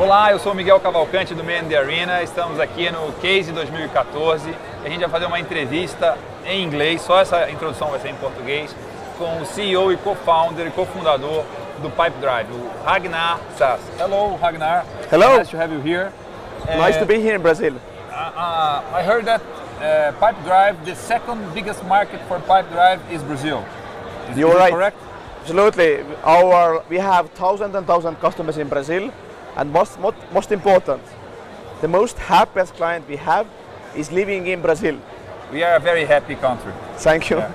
Olá, eu sou Miguel Cavalcante do Man the Arena. Estamos aqui no Case 2014 e a gente vai fazer uma entrevista em inglês, só essa introdução vai ser em português, com o CEO e co-founder e cofundador do Pipe Drive, o Ragnar Sass. Hello, Ragnar. Hello. Nice to have you here. Nice to be here in Brazil. Uh, uh, I heard that uh, Pipe Drive, the second biggest market for Pipe Drive is Brazil. Is, You're right. correct? Absolutely. Our we have thousands and thousands customers in Brazil, and most, most most important, the most happiest client we have is living in Brazil. We are a very happy country. Thank you.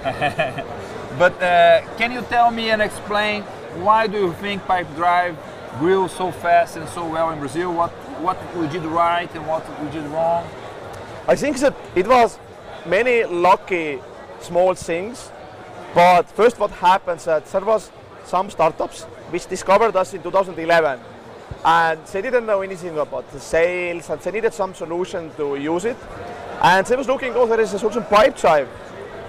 But uh, can you tell me and explain why do you think Pipedrive grew so fast and so well in Brazil? What what we did right and what we did wrong? I think that it was many lucky small things, but first what happens that there was some startups which discovered us in 2011 and they didn't know anything about the sales and they needed some solution to use it. And they was looking oh there is a solution Pipedrive.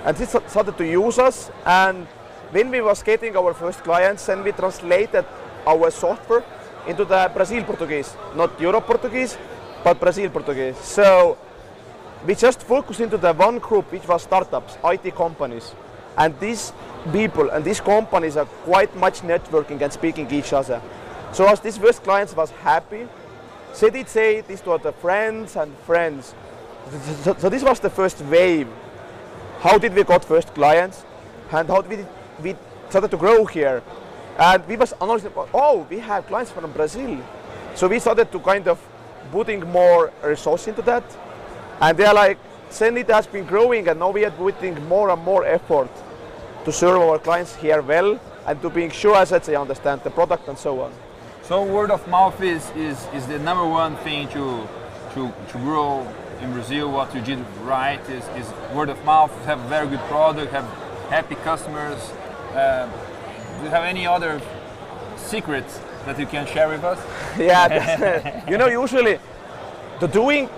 And they started to use us. And when we was getting our first clients then we translated our software into the Brazil Portuguese. Not Europe Portuguese but Brazil Portuguese. So we just focused into the one group which was startups, IT companies. And these people and these companies are quite much networking and speaking each other. So as these first clients was happy, they did say this to other friends and friends. So, so this was the first wave. How did we got first clients and how did we, we started to grow here? And we was analyzing, oh, we have clients from Brazil. So we started to kind of putting more resource into that. And they're like, then it has been growing and now we are putting more and more effort to serve our clients here well and to being sure as that they understand the product and so on. So word of mouth is, is, is the number one thing to, to, to grow in Brazil. What you did right is, is word of mouth, have a very good product, have happy customers. Uh, do you have any other secrets that you can share with us? yeah, you know, usually to doing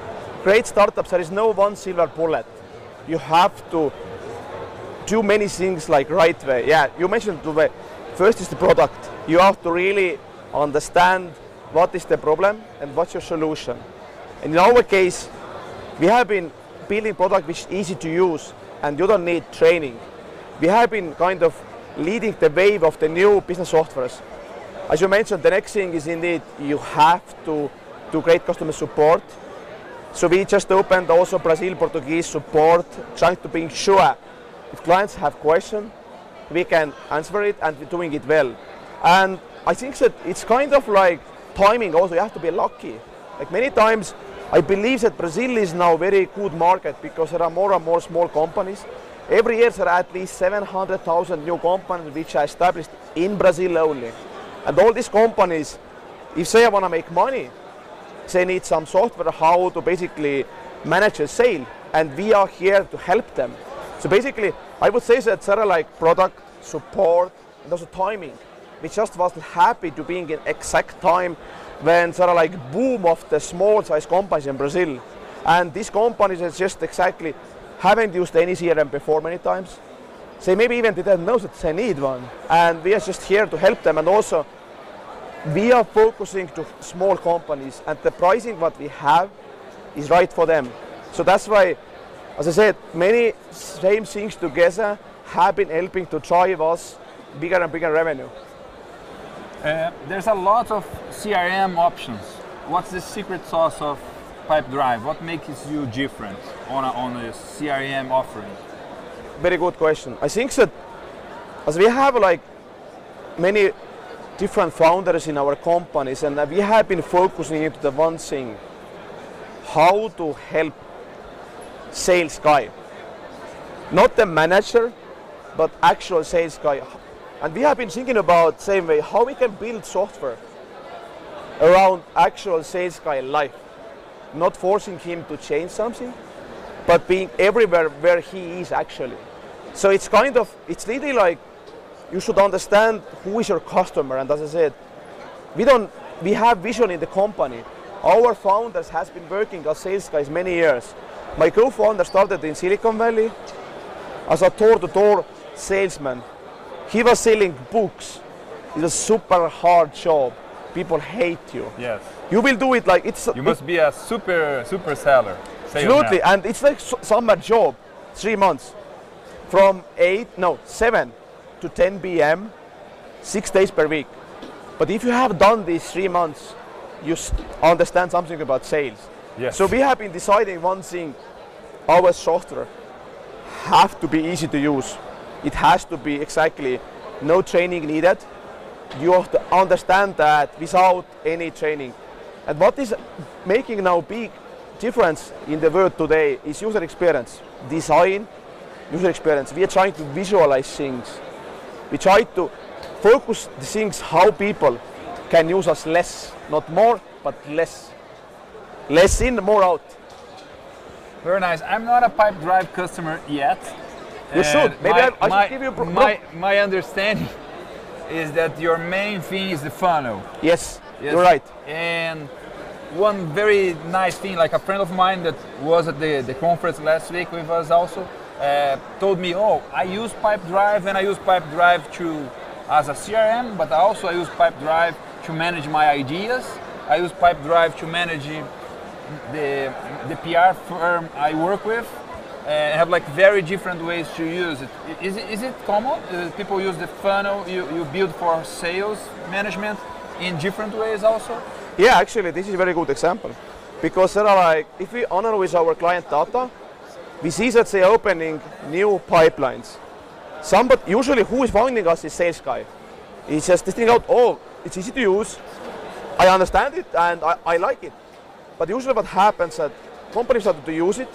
great startups, there is no one silver bullet. You have to do many things like right way. Yeah, you mentioned the way. First is the product. You have to really understand what is the problem and what's your solution. And in our case, we have been building product which is easy to use and you don't need training. We have been kind of leading the wave of the new business softwares. As you mentioned, the next thing is indeed you have to do great customer support. So we just opened also Brazil Portuguese support, trying to be sure if clients have questions, we can answer it and we're doing it well. And I think that it's kind of like timing also, you have to be lucky. Like many times, I believe that Brazil is now a very good market because there are more and more small companies. Every year there are at least 700,000 new companies which are established in Brazil only. And all these companies, if they want to make money, they need some software how to basically manage a sale and we are here to help them so basically i would say that there are like product support and also timing we just wasn't happy to being in exact time when sort of like boom of the small size companies in brazil. And these companies are just exactly haven't used any crm before many times. They maybe even didn't know that they need one. And we are just here to help them. And also we are focusing to small companies. And the pricing what we have is right for them. So that's why, as I said, many same things together have been helping to drive us bigger and bigger revenue. Uh, there's a lot of CRM options. What's the secret sauce of Pipedrive? What makes you different on a, on a CRM offering? Very good question. I think that as we have like many different founders in our companies and we have been focusing into the one thing, how to help sales guy. Not the manager, but actual sales guy. And we have been thinking about same way, how we can build software around actual sales guy life. Not forcing him to change something, but being everywhere where he is actually. So it's kind of, it's really like you should understand who is your customer. And as I said, we don't, we have vision in the company. Our founders has been working as sales guys many years. My co-founder started in Silicon Valley as a door-to-door salesman. He was selling books. It's a super hard job. people hate you. Yes. You will do it like it's. You must be a super super seller. Absolutely, and it's like summer job, three months, from eight no seven to 10 p.m. six days per week. But if you have done these three months, you understand something about sales. Yes. So we have been deciding one thing: our software have to be easy to use. It has to be exactly no training needed. You have to understand that without any training. And what is making now big difference in the world today is user experience, design, user experience. We are trying to visualize things. We try to focus the things how people can use us less, not more, but less. Less in, more out. Very nice. I'm not a Pipedrive customer yet. You should. Maybe my, I- I should my, give you a pro- my, my understanding is that your main thing is the funnel. Yes, Yes. you're right. And one very nice thing, like a friend of mine that was at the, the conference last week with us also, uh, told me, oh, I use Pipedrive and I use Pipedrive to as a CRM, but also I use Pipedrive to manage my ideas. I use Pipedrive to manage the, the PR firm I work with. Uh, have like very different ways to use it. I- Is it, is it common? Uh, people use the funnel you, you build for sales management in different ways also? Yeah, actually, this is a very good example because there are like, if we analyze our client data, we see that they are opening new pipelines. Somebody, usually who is finding us is sales guy. He's just testing out, oh, it's easy to use, I understand it and I, I like it. But usually what happens that companies start to use it,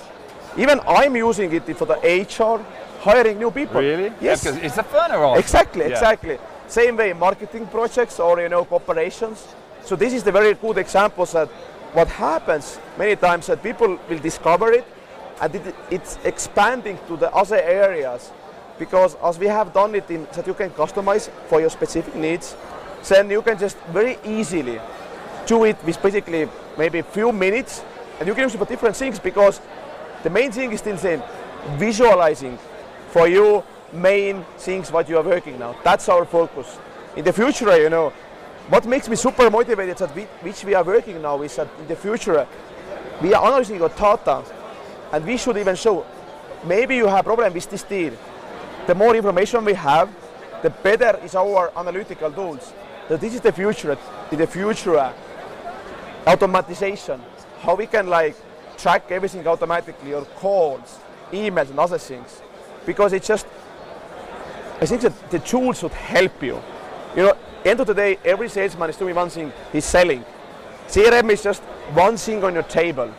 even I'm using it for the HR, hiring new people. Really? Yes. Because it's a funnel. Exactly, Yeah. exactly. Same way, marketing projects or you know corporations. So this is the very good examples that what happens many times that people will discover it, and it, it's expanding to the other areas, because as we have done it in that you can customize for your specific needs, then you can just very easily do it with basically maybe a few minutes, and you can use it for different things because the main thing is still same, visualizing for you main things what you are working now. That's our focus. In the future, you know, what makes me super motivated that we, which we are working now is that in the future we are analyzing your data and we should even show maybe you have problem with this deal. The more information we have, the better is our analytical tools. So this is the future. In the future, uh, automatization, how we can like track everything automatically, your calls, emails, and other things, because it's just. I think that the tools should help you. You know, end of the day, every salesman is doing one thing: he's selling. CRM is just one thing on your table.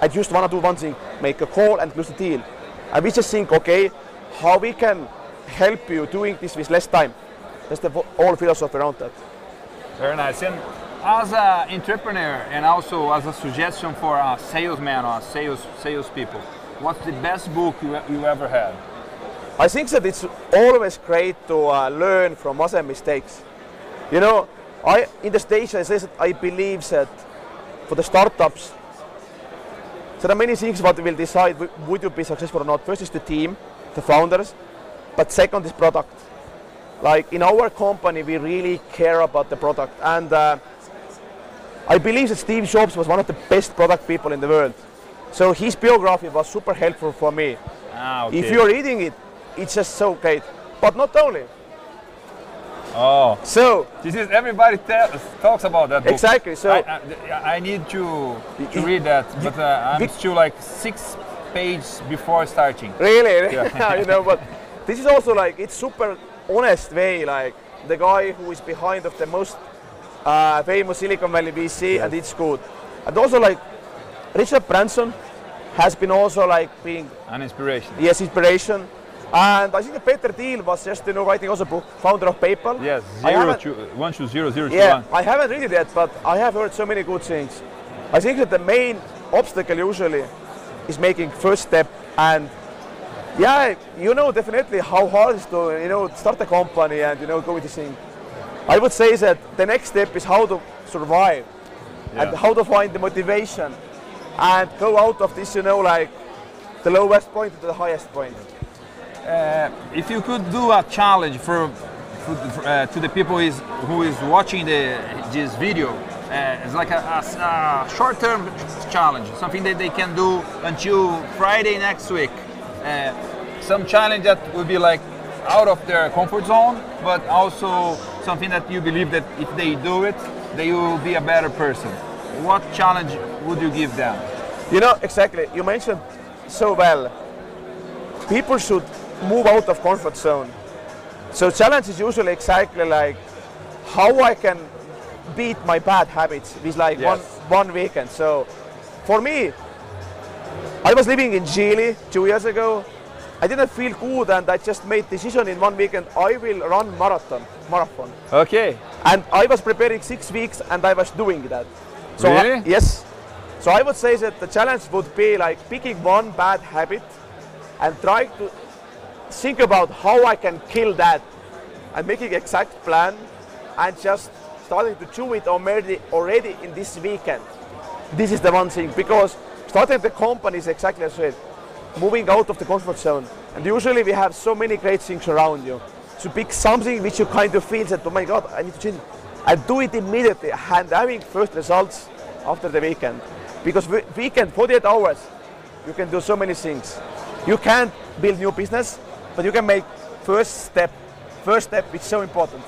I just want to do one thing: make a call and close the deal. And we just think, okay, how we can help you doing this with less time. That's the whole philosophy around that. Very nice. And as an entrepreneur and also as a suggestion for a salesman or sales salespeople, what's the best book you, you ever had? I think that it's always great to uh, learn from other mistakes. You know, I in the stage I say that I believe that for the startups, there are many things what will decide would you be successful or not. First is the team, the founders, but second is product. Like in our company, we really care about the product, and uh, I believe that Steve Jobs was one of the best product people in the world. So his biography was super helpful for me. Ah, If you're reading it, it's just so great. But not only. oh, So this is everybody talks about that book. exactly. So I, I, I need to, to read that, but uh, I'm still like six pages before starting. really, Yeah. you know, but this is also like it's super honest way. Like the guy who is behind of the most uh, famous Silicon Valley VC, and it's good. And also like Richard Branson has been also like being An inspiration. yes inspiration. And I think that Peter Thiel was just you know writing also a book, founder of PayPal. Yes, zero two, one two zero zero two Yeah, one. I haven't read it yet, but I have heard so many good things. I think that the main obstacle usually is making first step and yeah, you know definitely how hard it is to you know start a company and you know go with this thing. I would say that the next step is how to survive and how to find the motivation and go out of this you know like the lowest point to the highest point. Uh, if you could do a challenge for uh, to the people is who is watching the this video. Uh, it's like a, a, a short-term challenge, something that they can do until Friday next week. Uh, some challenge that will be like out of their comfort zone, but also something that you believe that if they do it, they will be a better person. What challenge would you give them? You know, exactly. You mentioned so well. People should move out of comfort zone. So challenge is usually exactly like how I can beat my bad habits with like Yes. one one weekend. So for me, I was living in Chile two years ago. I didn't feel good and I just made decision in one weekend I will run marathon marathon. Okay. And I was preparing six weeks and I was doing that. So I- Really? yes. So I would say that the challenge would be like picking one bad habit and trying to think about how I can kill that and making exact plan and just starting to chew it already already in this weekend. This is the one thing because starting the company is exactly as well. Moving out of the comfort zone. And usually we have so many great things around you. So pick something which you kind of feel that, oh my God, I need to change. And do it immediately and having first results after the weekend. Because we- weekend, 48 hours, you can do so many things. You can't build new business, but you can make first step. First step is so important.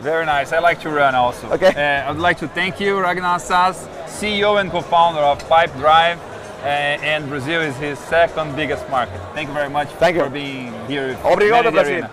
Very nice. I like to run also. Okay. Uh, I'd like to thank you, Ragnar Sass, CEO and co-founder of Pipedrive, Uh, and Brazil is his second biggest market. Thank you very much Thank you. for being here. Obrigado, Brasil.